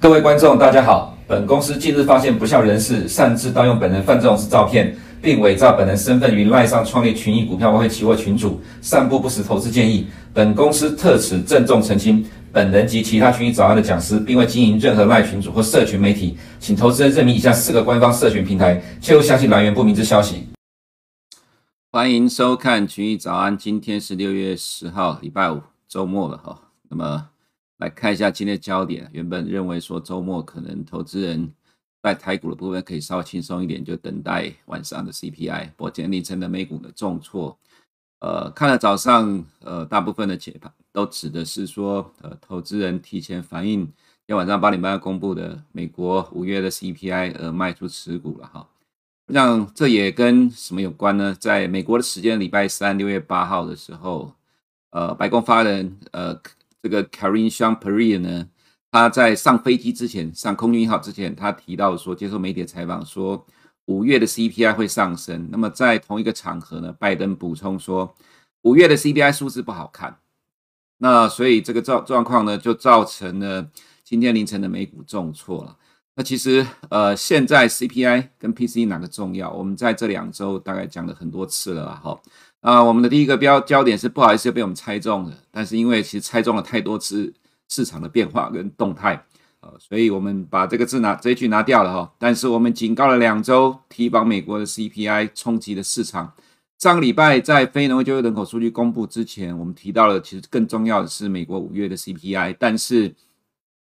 各位观众，大家好。本公司近日发现不肖人士擅自盗用本人范仲式照片，并伪造本人身份于赖上创立群益股票外汇期货群组，散布不实投资建议。本公司特此郑重澄清，本人及其他群益早安的讲师，并未经营任何赖群组或社群媒体，请投资人认明以下四个官方社群平台，切勿相信来源不明之消息。欢迎收看群益早安，今天是六月十号，礼拜五，周末了哈。那么。来看一下今天的焦点。原本认为说周末可能投资人在台股的部分可以稍微轻松一点，就等待晚上的 CPI。不过今天凌晨的美股的重挫，呃，看了早上呃大部分的解盘都指的是说，呃，投资人提前反映今天晚上八点半要公布的美国五月的 CPI 而卖出持股了哈。我想这也跟什么有关呢？在美国的时间礼拜三六月八号的时候，呃，白宫发人呃。这个 Karine Jean-Pierre 呢，他在上飞机之前，上空军一号之前，他提到说，接受媒体采访说，五月的 CPI 会上升。那么在同一个场合呢，拜登补充说，五月的 CPI 数字不好看。那所以这个状状况呢，就造成了今天凌晨的美股重挫了。那其实呃，现在 CPI 跟 PCE 哪个重要？我们在这两周大概讲了很多次了哈。啊、我们的第一个标焦点是不好意思被我们猜中了，但是因为其实猜中了太多次市场的变化跟动态，呃，所以我们把这个字拿这一句拿掉了哈。但是我们警告了两周，提防美国的 CPI 冲击的市场。上个礼拜在非农业就业人口数据公布之前，我们提到了其实更重要的是美国五月的 CPI，但是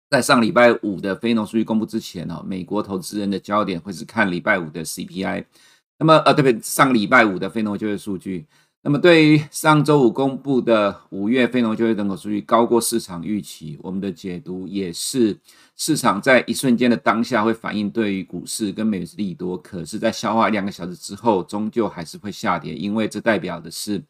在上礼拜五的非农数据公布之前哦，美国投资人的焦点会是看礼拜五的 CPI。那么，呃，对不对？上个礼拜五的非农就业数据，那么对于上周五公布的五月非农就业人口数据高过市场预期，我们的解读也是市场在一瞬间的当下会反映对于股市跟美元利多，可是，在消化两个小时之后，终究还是会下跌，因为这代表的是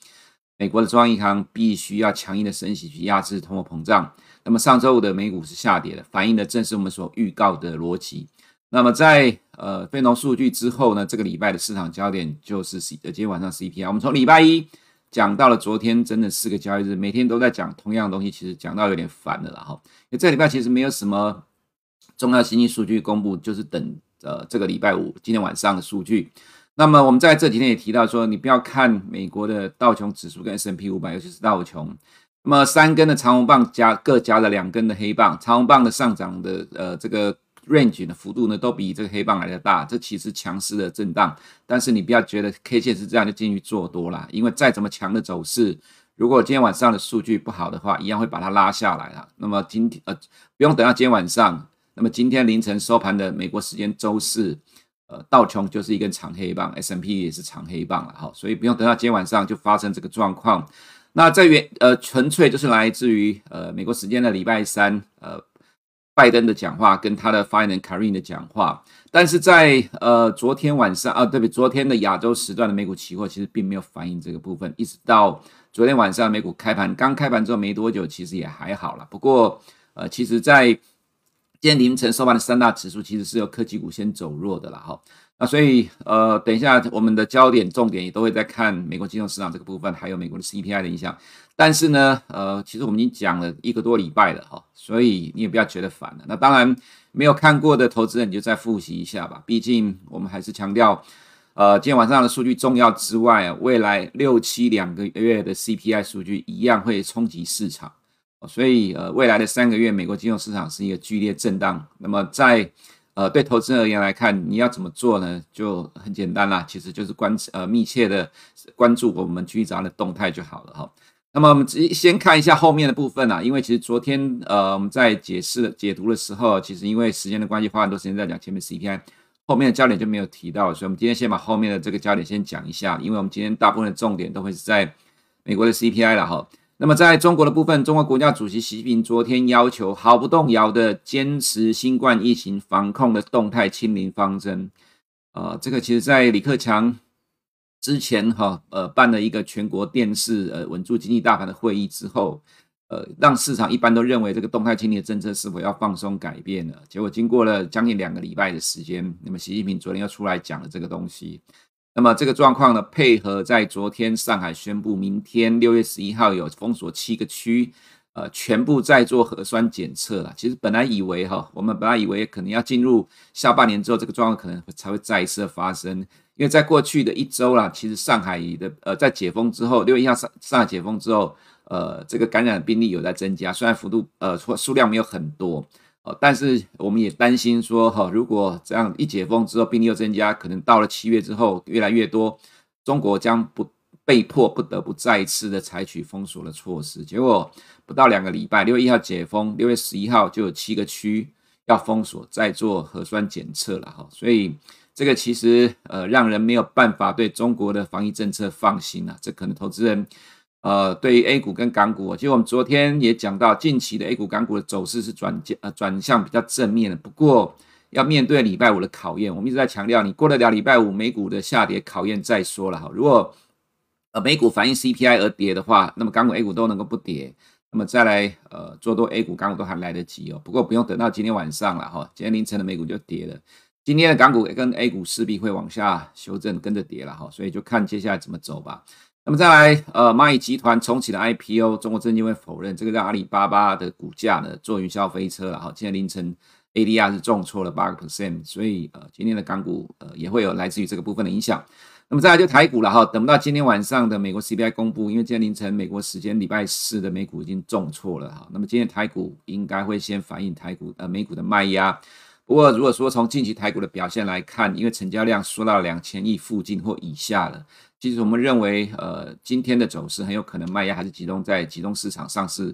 美国的中央银行必须要强硬的升息去压制通货膨胀。那么上周五的美股是下跌的，反映的正是我们所预告的逻辑。那么在呃非农数据之后呢，这个礼拜的市场焦点就是 C 呃今天晚上 CPI。我们从礼拜一讲到了昨天，真的四个交易日，每天都在讲同样的东西，其实讲到有点烦了啦哈。因为这礼拜其实没有什么重要经济数据公布，就是等呃这个礼拜五今天晚上的数据。那么我们在这几天也提到说，你不要看美国的道琼指数跟 S&P 500，尤其是道琼，那么三根的长红棒夹各夹了两根的黑棒，长红棒的上涨的呃这个。Range 的幅度呢，都比这个黑棒来的大，这其实强势的震荡。但是你不要觉得 K 线是这样就进去做多了，因为再怎么强的走势，如果今天晚上的数据不好的话，一样会把它拉下来了。那么今天呃，不用等到今天晚上，那么今天凌晨收盘的美国时间周四，呃，道琼就是一根长黑棒，S&P 也是长黑棒了哈，所以不用等到今天晚上就发生这个状况。那在原呃纯粹就是来自于呃美国时间的礼拜三呃。拜登的讲话跟他的发言人 Karine 的讲话，但是在呃昨天晚上啊，对不对？昨天的亚洲时段的美股期货其实并没有反映这个部分，一直到昨天晚上美股开盘刚开盘之后没多久，其实也还好了。不过呃，其实在今天凌晨收盘的三大指数其实是由科技股先走弱的了哈。那所以呃，等一下我们的焦点重点也都会在看美国金融市场这个部分，还有美国的 CPI 的影响。但是呢，呃，其实我们已经讲了一个多礼拜了哈，所以你也不要觉得烦了。那当然，没有看过的投资人你就再复习一下吧。毕竟我们还是强调，呃，今天晚上的数据重要之外，未来六七两个月的 CPI 数据一样会冲击市场。所以呃，未来的三个月美国金融市场是一个剧烈震荡。那么在呃对投资人而言来看，你要怎么做呢？就很简单啦，其实就是关呃密切的关注我们居长的动态就好了哈。那么我们先看一下后面的部分啊，因为其实昨天呃我们在解释解读的时候，其实因为时间的关系，花很多时间在讲前面 CPI，后面的焦点就没有提到，所以我们今天先把后面的这个焦点先讲一下，因为我们今天大部分的重点都会是在美国的 CPI 了哈。那么在中国的部分，中国国家主席习近平昨天要求毫不动摇的坚持新冠疫情防控的动态清零方针，呃，这个其实在李克强。之前哈呃办了一个全国电视呃稳住经济大盘的会议之后，呃让市场一般都认为这个动态清零的政策是否要放松改变了。结果经过了将近两个礼拜的时间，那么习近平昨天又出来讲了这个东西。那么这个状况呢，配合在昨天上海宣布明天六月十一号有封锁七个区，呃全部在做核酸检测了。其实本来以为哈，我们本来以为可能要进入下半年之后，这个状况可能才会再一次的发生。因为在过去的一周啦，其实上海的呃在解封之后，六月一号上上海解封之后，呃这个感染病例有在增加，虽然幅度呃数量没有很多。呃但是我们也担心说，哈，如果这样一解封之后，病例又增加，可能到了七月之后越来越多，中国将不被迫不得不再一次的采取封锁的措施。结果不到两个礼拜，六月一号解封，六月十一号就有七个区要封锁，再做核酸检测了，哈。所以这个其实呃让人没有办法对中国的防疫政策放心啊，这可能投资人。呃，对于 A 股跟港股，其实我们昨天也讲到，近期的 A 股、港股的走势是转呃转向比较正面的。不过，要面对礼拜五的考验，我们一直在强调，你过得了礼拜五美股的下跌考验再说了哈。如果呃美股反映 CPI 而跌的话，那么港股、A 股都能够不跌，那么再来呃做多 A 股、港股都还来得及哦。不过不用等到今天晚上了哈，今天凌晨的美股就跌了，今天的港股跟 A 股势必会往下修正，跟着跌了哈。所以就看接下来怎么走吧。那么再来，呃，蚂蚁集团重启的 IPO，中国证监会否认，这个让阿里巴巴的股价呢坐云霄飞车了哈。今天凌晨 ADR 是重挫了八个 percent，所以呃，今天的港股呃也会有来自于这个部分的影响。那么再来就台股了哈，等不到今天晚上的美国 CPI 公布，因为今天凌晨美国时间礼拜四的美股已经重挫了哈。那么今天台股应该会先反映台股呃美股的卖压。不过如果说从近期台股的表现来看，因为成交量缩到两千亿附近或以下了。其实我们认为，呃，今天的走势很有可能卖压还是集中在集中市场上市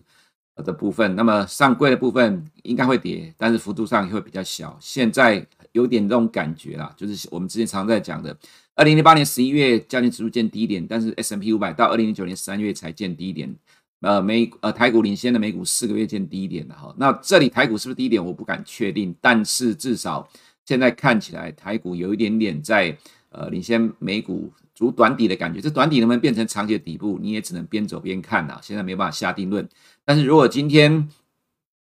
的部分。那么上柜的部分应该会跌，但是幅度上也会比较小。现在有点这种感觉啦，就是我们之前常在讲的，二零零八年十一月将近指数见低点，但是 S M P 五百到二零零九年三月才见低点。呃，美呃台股领先的美股四个月见低点的哈。那这里台股是不是低点，我不敢确定，但是至少现在看起来台股有一点点在呃领先美股。筑短底的感觉，这短底能不能变成长期的底部，你也只能边走边看呐。现在没办法下定论。但是如果今天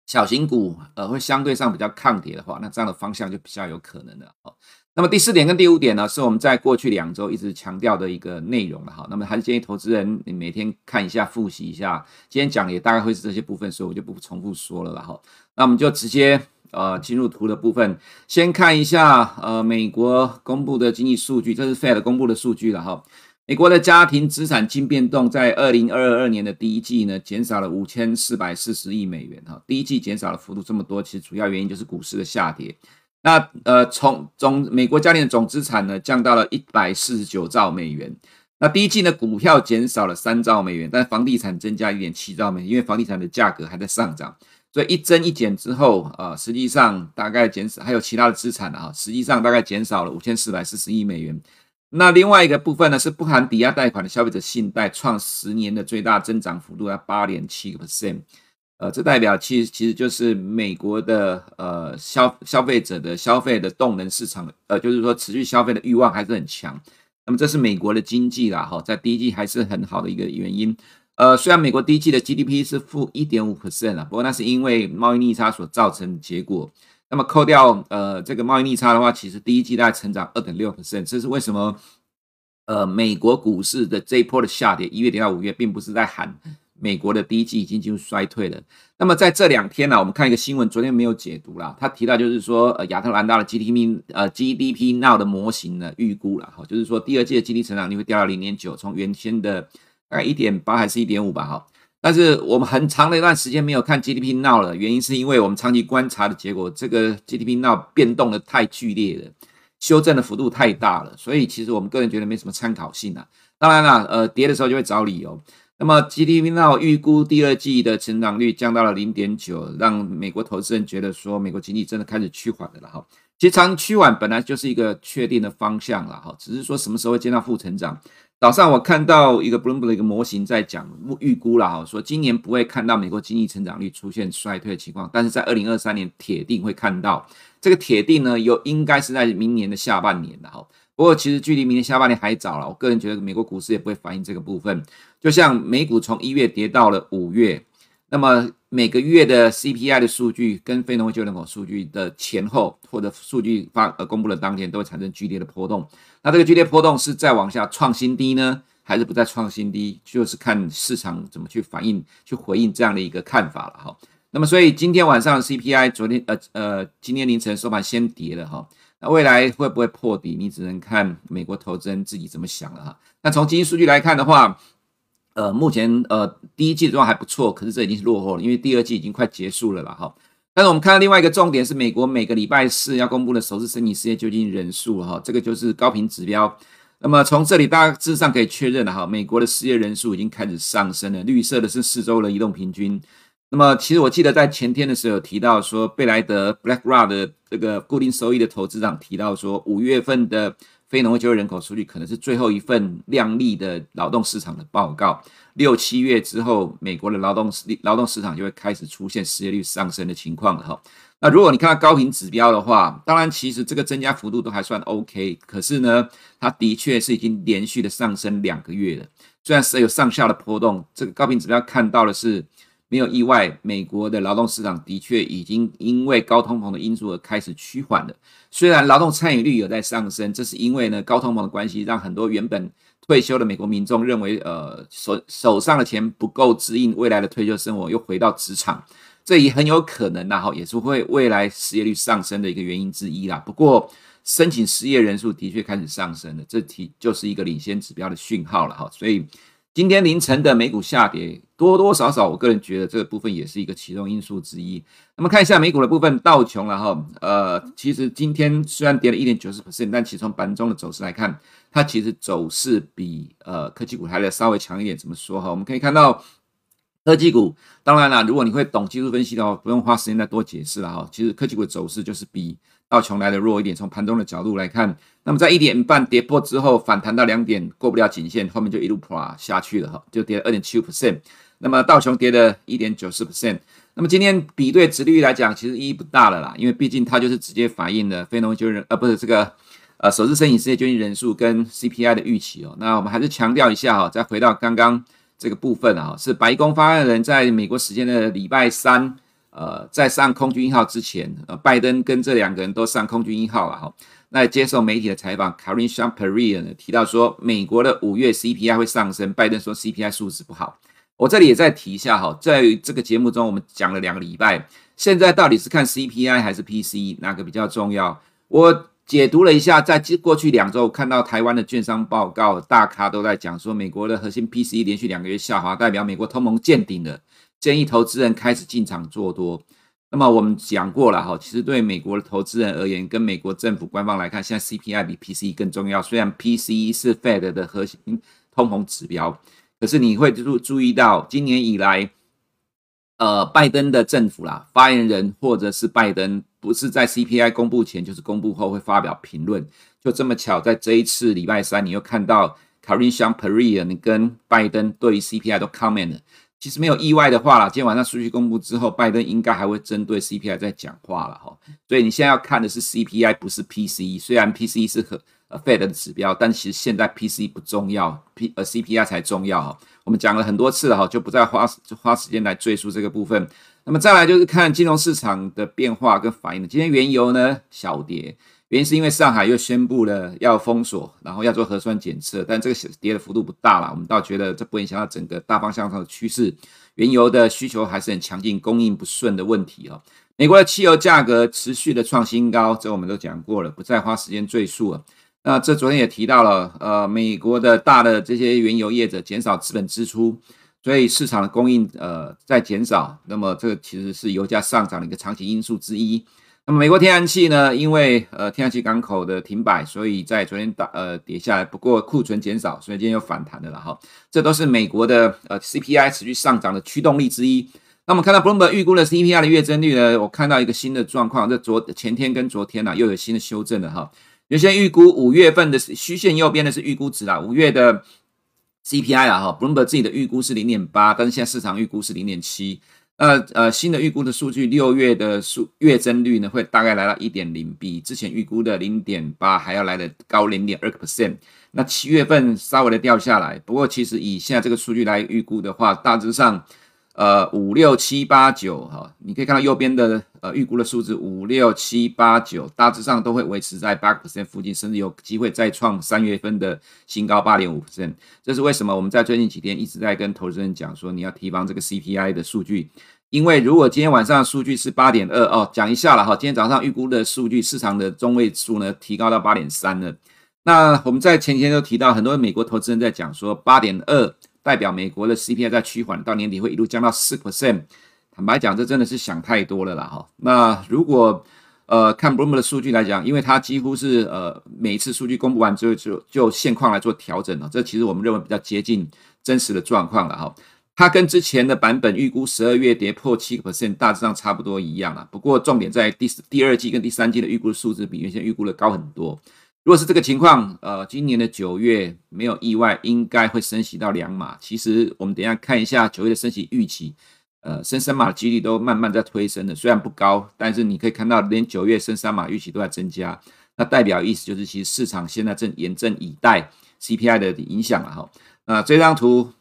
小型股呃会相对上比较抗跌的话，那这样的方向就比较有可能了。好，那么第四点跟第五点呢，是我们在过去两周一直强调的一个内容了。哈，那么还是建议投资人你每天看一下，复习一下。今天讲也大概会是这些部分，所以我就不重复说了。然后，那我们就直接。呃，进入图的部分，先看一下呃，美国公布的经济数据，这是 Fed 公布的数据了哈。美国的家庭资产净变动在二零二二年的第一季呢，减少了五千四百四十亿美元哈。第一季减少了幅度这么多，其实主要原因就是股市的下跌。那呃，从总美国家庭的总资产呢，降到了一百四十九兆美元。那第一季呢，股票减少了三兆美元，但房地产增加一点七兆美元，因为房地产的价格还在上涨。所以一增一减之后，啊，实际上大概减少，还有其他的资产啊，实际上大概减少了五千四百四十亿美元。那另外一个部分呢，是不含抵押贷款的消费者信贷创十年的最大增长幅度，要八点七个 percent。呃，这代表其实其实就是美国的呃消消费者的消费的动能市场，呃，就是说持续消费的欲望还是很强。那么这是美国的经济啦，哈，在第一季还是很好的一个原因。呃，虽然美国第一季的 GDP 是负一点五 percent 啊，不过那是因为贸易逆差所造成的结果。那么扣掉呃这个贸易逆差的话，其实第一季大概成长二点六 percent。这是为什么？呃，美国股市的这一波的下跌，一月跌到五月，并不是在喊美国的第一季已经进入衰退了。那么在这两天呢、我们看一个新闻，昨天没有解读啦，他提到就是说，呃，亚特兰大的 GDP 呃 GDP Now 的模型呢预估了哈，就是说第二季的 GDP 成长率会掉到零点九，从原先的。大概一点八还是一点五吧，哈。但是我们很长的一段时间没有看 GDP Now 了，原因是因为我们长期观察的结果，这个 GDP Now 变动的太剧烈了，修正的幅度太大了，所以其实我们个人觉得没什么参考性啊。当然了，呃，跌的时候就会找理由。那么 GDP Now 预估第二季的成长率降到了零点九，让美国投资人觉得说美国经济真的开始趋缓了，哈。其实长趋缓本来就是一个确定的方向了，哈，只是说什么时候会见到负成长。早上我看到一个 Bloomberg 的一个模型在讲预估了哈，说今年不会看到美国经济成长率出现衰退的情况，但是在二零二三年铁定会看到。这个铁定呢，有应该是在明年的下半年的哈。不过其实距离明年下半年还早了，我个人觉得美国股市也不会反映这个部分。就像美股从一月跌到了五月，那么每个月的 CPI 的数据跟非农就业人口数据的前后或者数据发呃公布的当天都会产生剧烈的波动。那这个剧烈波动是再往下创新低呢，还是不再创新低，就是看市场怎么去反应、去回应这样的一个看法了哈。那么，所以今天晚上 CPI，昨天呃呃，今天凌晨收盘先跌了哈。那未来会不会破底？你只能看美国投资人自己怎么想了哈。那从经济数据来看的话，呃，目前呃第一季的状况还不错，可是这已经是落后了，因为第二季已经快结束了了哈。但是我们看到另外一个重点是，美国每个礼拜四要公布的首次申请失业救济人数哈，这个就是高频指标。那么从这里大致上可以确认了哈，美国的失业人数已经开始上升了。绿色的是四周的移动平均。那么其实我记得在前天的时候有提到说，贝莱德 BlackRock 的这个固定收益的投资长提到说，五月份的非农就业人口数据可能是最后一份亮丽的劳动市场的报告。六七月之后，美国的劳动市劳动市场就会开始出现失业率上升的情况了哈。那如果你看到高频指标的话，当然其实这个增加幅度都还算 OK，可是呢，它的确是已经连续的上升两个月了。虽然是有上下的波动，这个高频指标看到的是没有意外，美国的劳动市场的确已经因为高通膨的因素而开始趋缓了。虽然劳动参与率有在上升，这是因为呢高通膨的关系，让很多原本退休的美国民众认为，呃手手上的钱不够支应未来的退休生活，又回到职场。这也很有可能呐，哈，也是会未来失业率上升的一个原因之一啦。不过，申请失业人数的确开始上升了，这题就是一个领先指标的讯号了哈。所以，今天凌晨的美股下跌，多多少少，我个人觉得这个部分也是一个其中因素之一。那么看一下美股的部分，道琼了哈，呃，其实今天虽然跌了一点九四 percent，但其实从盘中的走势来看，它其实走势比呃科技股还要稍微强一点。怎么说哈？我们可以看到。科技股，当然了，如果你会懂技术分析的话，不用花时间再多解释了哈。其实科技股的走势就是比道琼来的弱一点。从盘中的角度来看，那么在一点半跌破之后，反弹到两点过不了颈线，后面就一路垮下去了哈，就跌了二点七五 percent。那么道琼跌了一点九四 percent。那么今天比对殖利率来讲，其实意义不大了啦，因为毕竟它就是直接反映了非农就业人呃不是这个呃首次申请失业救济人数跟 CPI 的预期哦。那我们还是强调一下哈，再回到刚刚。这个部分啊，是白宫发言人在美国时间的礼拜三，呃，在上空军一号之前，呃，拜登跟这两个人都上空军一号了哈。那接受媒体的采访，Karine Jean-Pierre 呢提到说，美国的五月 CPI 会上升，拜登说 CPI 数字不好。我这里也再提一下哈，在这个节目中我们讲了两个礼拜，现在到底是看 CPI 还是 PCE 哪个比较重要？我。解读了一下，在过去两周看到台湾的券商报告，大咖都在讲说，美国的核心 PCE 连续两个月下滑，代表美国通膨见顶了，建议投资人开始进场做多。那么我们讲过了哈，其实对美国的投资人而言，跟美国政府官方来看，现在 CPI 比 PCE 更重要。虽然 PCE 是 Fed 的核心通膨指标，可是你会注注意到，今年以来，呃，拜登的政府啦，发言人或者是拜登。不是在 CPI 公布前，就是公布后会发表评论。就这么巧，在这一次礼拜三，你又看到 Karine Jean-Pierre 你跟拜登对于 CPI 都 comment 了。其实没有意外的话啦，今天晚上数据公布之后，拜登应该还会针对 CPI 在讲话了哈。所以你现在要看的是 CPI，不是 PCE。虽然 PCE 是和呃 Fed 的指标，但其实现在 PCE 不重要，P 呃 CPI 才重要哈。我们讲了很多次了哈，就不再花就花时间来赘述这个部分。那么再来就是看金融市场的变化跟反应。今天原油呢小跌，原因是因为上海又宣布了要封锁，然后要做核酸检测，但这个跌的幅度不大了。我们倒觉得这不影响到整个大方向上的趋势。原油的需求还是很强劲，供应不顺的问题哦。美国的汽油价格持续的创新高，这我们都讲过了，不再花时间赘述了。那这昨天也提到了，呃，美国的大的这些原油业者减少资本支出。所以市场的供应呃在减少，那么这个其实是油价上涨的一个长期因素之一。那么美国天然气呢，因为呃天然气港口的停摆，所以在昨天打呃跌下来。不过库存减少，所以今天又反弹的了哈。这都是美国的呃 CPI 持续上涨的驱动力之一。那么看到 Bloomberg 预估的 CPI 的月增率呢，我看到一个新的状况，这昨前天跟昨天呢、啊、又有新的修正了哈。原先预估五月份的虚线右边的是预估值啦，五月的。CPI 啊，哈，Bloomberg 自己的预估是零点八，但是现在市场预估是零点七。那呃，新的预估的数据，六月的数月增率呢，会大概来到一点零，比之前预估的零点八还要来的高零点二个 percent。那七月份稍微的掉下来，不过其实以现在这个数据来预估的话，大致上，呃五六七八九哈，你可以看到右边的呃预估的数字五六七八九，大致上都会维持在八个 percent 附近，甚至有机会再创三月份的新高八点五 percent。这是为什么？我们在最近几天一直在跟投资人讲说，你要提防这个 CPI 的数据。因为如果今天晚上数据是八点二哦，讲一下了哈，今天早上预估的数据市场的中位数呢提高到八点三了。那我们在前几天都提到，很多美国投资人在讲说，八点二代表美国的 CPI 在趋缓，到年底会一路降到四 percent。坦白讲，这真的是想太多了啦哈。那如果呃看 Bloomberg 的数据来讲，因为它几乎是呃每一次数据公布完之后就就现况来做调整了，这其实我们认为比较接近真实的状况了哈。它跟之前的版本预估十二月跌破七个 percent，大致上差不多一样了。不过重点在第第二季跟第三季的预估的数字比原先预估的高很多。如果是这个情况，呃，今年的九月没有意外，应该会升息到两码。其实我们等一下看一下九月的升息预期，呃，升三码的几率都慢慢在推升了，虽然不高，但是你可以看到连九月升三码预期都在增加，那代表意思就是其实市场现在正严阵以待 CPI 的影响了哈。那这张图。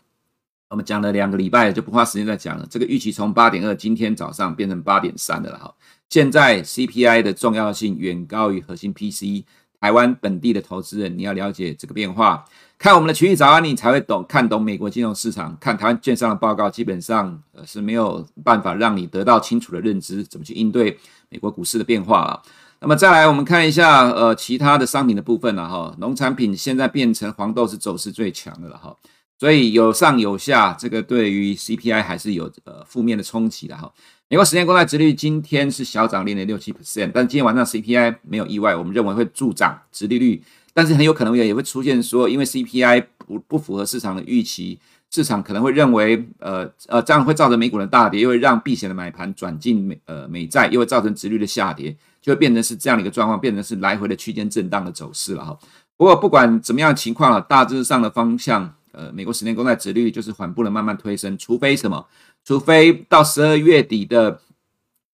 我们讲了两个礼拜，就不花时间再讲了。这个预期从八点二，今天早上变成八点三的了哈。现在 CPI 的重要性远高于核心 PC。台湾本地的投资人，你要了解这个变化，看我们的群益早安，你才会懂，看懂美国金融市场。看台湾券商的报告，基本上呃是没有办法让你得到清楚的认知，怎么去应对美国股市的变化啊。那么再来，我们看一下呃其他的商品的部分了哈。农产品现在变成黄豆是走势最强的了哈。所以有上有下，这个对于 CPI 还是有呃负面的冲击的哈。美国十年公债殖率今天是小涨零点六七 percent，但今天晚上 CPI 没有意外，我们认为会助涨殖利率，但是很有可能也也会出现说，因为 CPI 不不符合市场的预期，市场可能会认为呃呃这样会造成美股的大跌，又会让避险的买盘转进美呃美债，又会造成殖率的下跌，就会变成是这样的一个状况，变成是来回的区间震荡的走势了哈。不过不管怎么样情况了，大致上的方向。呃，美国十年公债殖率就是缓步的慢慢推升，除非什么？除非到十二月底的，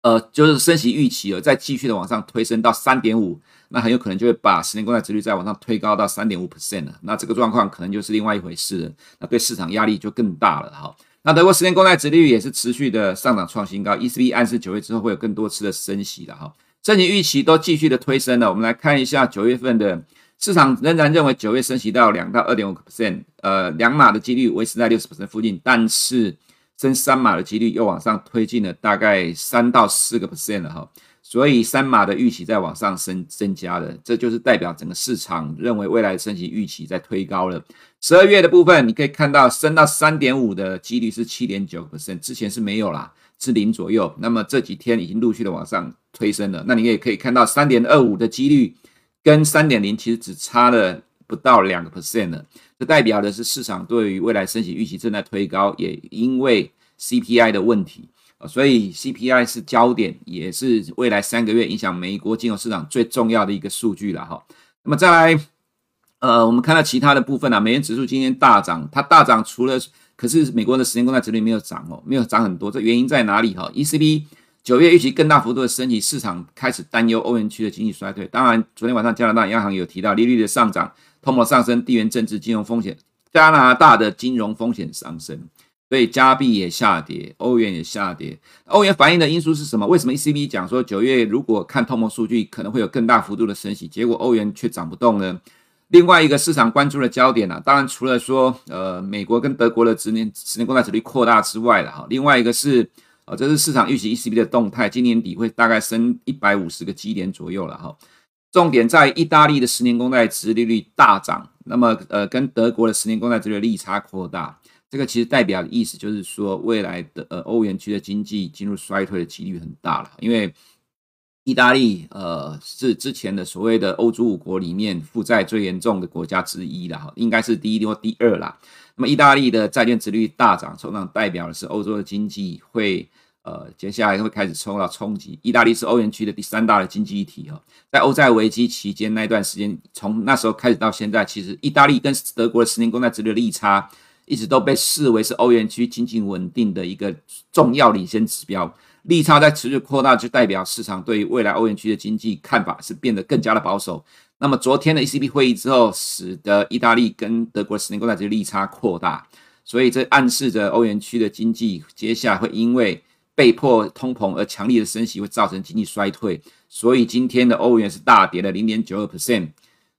呃，就是升息预期了，再继续的往上推升到三点五，那很有可能就会把十年公债殖率再往上推高到三点五 percent 了。那这个状况可能就是另外一回事了，那对市场压力就更大了哈。那德国十年公债殖率也是持续的上涨创新高，ECB 暗示九月之后会有更多次的升息的哈，升息预期都继续的推升了。我们来看一下九月份的。市场仍然认为九月升息到两到二点五个 percent，呃，两码的几率维持在六十 percent 附近，但是升三码的几率又往上推进了大概三到四个 percent 了哈，所以三码的预期在往上升增加了，这就是代表整个市场认为未来升息预期在推高了。十二月的部分你可以看到升到三点五的几率是七点九个 percent，之前是没有啦，是零左右，那么这几天已经陆续的往上推升了，那你也可以看到三点二五的几率。跟三点零其实只差了不到两个 percent 了，这代表的是市场对于未来升息预期正在推高，也因为 CPI 的问题啊，所以 CPI 是焦点，也是未来三个月影响美国金融市场最重要的一个数据了哈。那么再来，呃，我们看到其他的部分啊，美元指数今天大涨，它大涨除了，可是美国的十年公债殖利率没有涨哦，没有涨很多，这原因在哪里哈？ECB。九月预期更大幅度的升息，市场开始担忧欧元区的经济衰退。当然，昨天晚上加拿大央行有提到利率的上涨、通膨上升、地缘政治、金融风险，加拿大的金融风险上升，所以加币也下跌，欧元也下跌。欧元反映的因素是什么？为什么 ECB 讲说九月如果看通膨数据可能会有更大幅度的升息，结果欧元却涨不动呢？另外一个市场关注的焦点啊，当然除了说呃美国跟德国的十年十年公债殖利率扩大之外了哈，另外一个是。啊，这是市场预期 ECB 的动态，今年底会大概升一百五十个基点左右了哈。重点在意大利的十年公债殖利率大涨，那么呃跟德国的十年公债殖利率利差扩大，这个其实代表的意思就是说，未来的呃欧元区的经济进入衰退的几率很大了，因为意大利呃是之前的所谓的欧洲五国里面负债最严重的国家之一了哈，应该是第一或第二啦。那么，意大利的债券殖率大涨，通常代表的是欧洲的经济会，呃，接下来会开始受到冲击。意大利是欧元区的第三大的经济体哈，在欧债危机期间那段时间，从那时候开始到现在，其实意大利跟德国的十年公债殖率利差一直都被视为是欧元区经济稳定的一个重要领先指标。利差在持续扩大，就代表市场对于未来欧元区的经济看法是变得更加的保守。那么昨天的 ECB 会议之后，使得意大利跟德国的十年公债殖利率利差扩大，所以这暗示着欧元区的经济接下来会因为被迫通膨而强力的升息，会造成经济衰退。所以今天的欧元是大跌了零点九二 percent，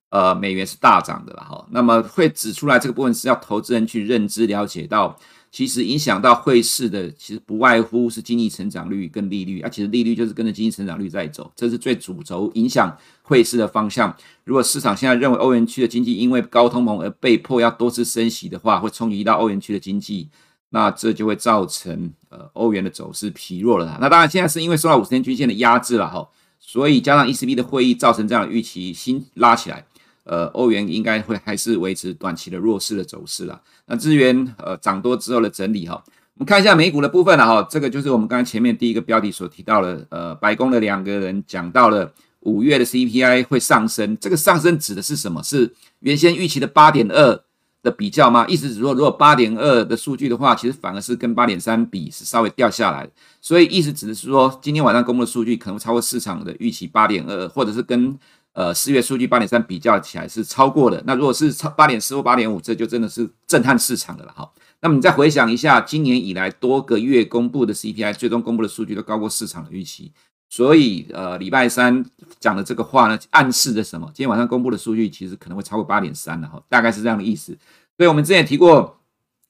呃，美元是大涨的了哈。那么会指出来这个部分是要投资人去认知了解到。其实影响到汇市的，其实不外乎是经济成长率跟利率啊。其实利率就是跟着经济成长率在走，这是最主轴影响汇市的方向。如果市场现在认为欧元区的经济因为高通膨而被迫要多次升息的话，会冲击到欧元区的经济，那这就会造成呃欧元的走势疲弱了。那当然现在是因为受到五十天均线的压制了哈，所以加上 ECB 的会议造成这样的预期新拉起来。呃，欧元应该会还是维持短期的弱势的走势了。那资源呃涨多之后的整理哈，我们看一下美股的部分了哈。这个就是我们刚才前面第一个标题所提到的，呃，白宫的两个人讲到了五月的 CPI 会上升，这个上升指的是什么？是原先预期的八点二的比较吗？意思是说，如果八点二的数据的话，其实反而是跟八点三比是稍微掉下来。所以意思指的是说，今天晚上公布的数据可能超过市场的预期八点二，或者是跟。呃，四月数据八点三比较起来是超过的。那如果是超八点四或八点五，这就真的是震撼市场的了哈。那么你再回想一下，今年以来多个月公布的 CPI，最终公布的数据都高过市场的预期。所以呃，礼拜三讲的这个话呢，暗示着什么？今天晚上公布的数据其实可能会超过八点三了哈，大概是这样的意思。所以我们之前也提过，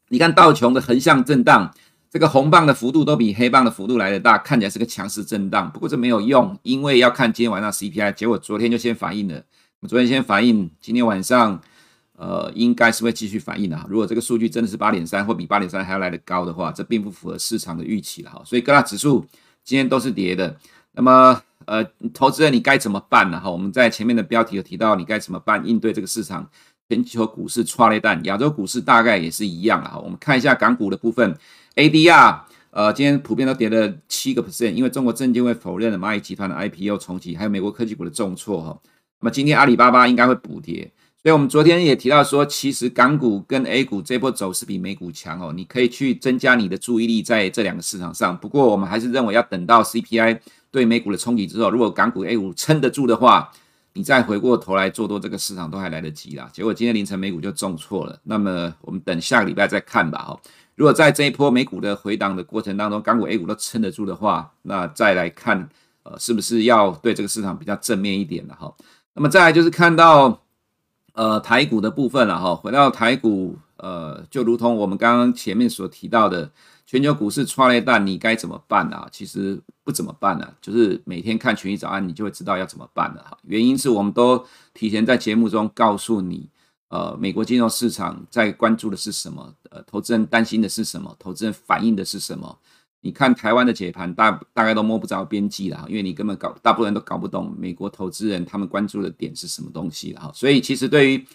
你看道琼的横向震荡。这个红棒的幅度都比黑棒的幅度来得大，看起来是个强势震荡。不过这没有用，因为要看今天晚上 CPI。结果昨天就先反应了，昨天先反应，今天晚上呃应该是会继续反应的。如果这个数据真的是八点三或比八点三还要来得高的话，这并不符合市场的预期了哈。所以各大指数今天都是跌的。那么呃，投资人你该怎么办呢？哈，我们在前面的标题有提到，你该怎么办应对这个市场？全球股市剉咧等，亚洲股市大概也是一样了哈。我们看一下港股的部分。ADR，呃，今天普遍都跌了七个 percent，因为中国证监会否认了蚂蚁集团的 IPO 重启，还有美国科技股的重挫哈。那么今天阿里巴巴应该会补跌，所以我们昨天也提到说，其实港股跟 A 股这波走势比美股强哦，你可以去增加你的注意力在这两个市场上。不过我们还是认为要等到 CPI 对美股的冲击之后，如果港股 A 股撑得住的话，你再回过头来做多这个市场都还来得及啦。结果今天凌晨美股就重挫了，那么我们等下个礼拜再看吧哈。如果在这一波美股的回档的过程当中，港股 A 股都撑得住的话，那再来看，呃，是不是要对这个市场比较正面一点了哈？那么再来就是看到，呃，台股的部分了哈。回到台股，呃，就如同我们刚刚前面所提到的，全球股市剉咧等，你该怎么办啊？其实不怎么办呢，就是每天看群益早安，你就会知道要怎么办了哈。原因是我们都提前在节目中告诉你。呃，美国金融市场在关注的是什么？呃，投资人担心的是什么？投资人反映的是什么？你看台湾的解盘大大概都摸不着边际了，因为你根本搞大部分人都搞不懂美国投资人他们关注的点是什么东西了哈。所以其实对于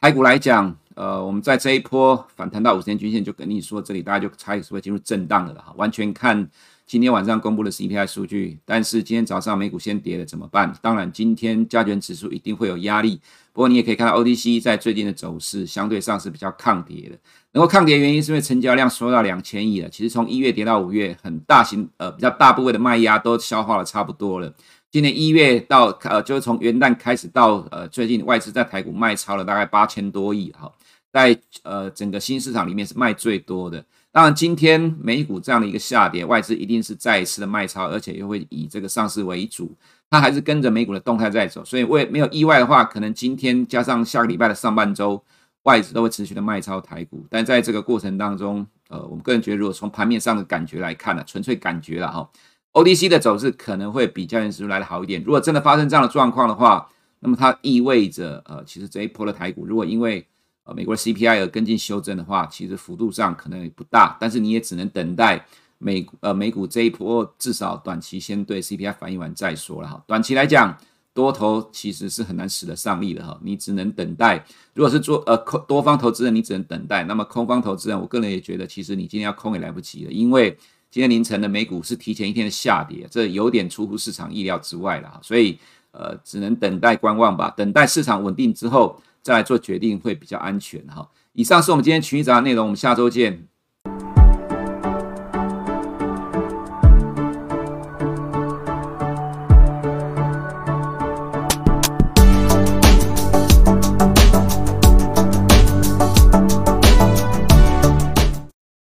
台股来讲，呃，我们在这一波反弹到五十天均线，就跟你说这里大家就猜是会进入震荡的了哈，完全看。今天晚上公布的 CPI 数据，但是今天早上美股先跌了，怎么办？当然，今天加权指数一定会有压力。不过你也可以看到 OTC 在最近的走势相对上是比较抗跌的。能够抗跌原因是因为成交量缩到两千亿了。其实从一月跌到五月，很大型呃比较大部位的卖压都消化了差不多了。今年一月到呃就是从元旦开始到呃最近外资在台股卖超了大概八千多亿哈，在呃整个新市场里面是卖最多的。当然，今天美股这样的一个下跌，外资一定是再一次的卖超，而且又会以这个上市为主，它还是跟着美股的动态在走，所以我也没有意外的话，可能今天加上下个礼拜的上半周，外资都会持续的卖超台股。但在这个过程当中，呃，我们个人觉得，如果从盘面上的感觉来看呢，纯粹感觉了哈 O D C 的走势可能会比交易指数来的好一点。如果真的发生这样的状况的话，那么它意味着，呃，其实这一波的台股，如果因为呃，美国的 CPI 而跟进修正的话，其实幅度上可能也不大，但是你也只能等待美呃美股这一波至少短期先对 CPI 反应完再说了哈。短期来讲，多头其实是很难使得上力的哈，你只能等待。如果是做呃空多方投资人，你只能等待。那么空方投资人，我个人也觉得，其实你今天要空也来不及了，因为今天凌晨的美股是提前一天的下跌，这有点出乎市场意料之外了哈。所以呃，只能等待观望吧，等待市场稳定之后。再来做决定会比较安全哈。以上是我们今天群益早的内容，我们下周见。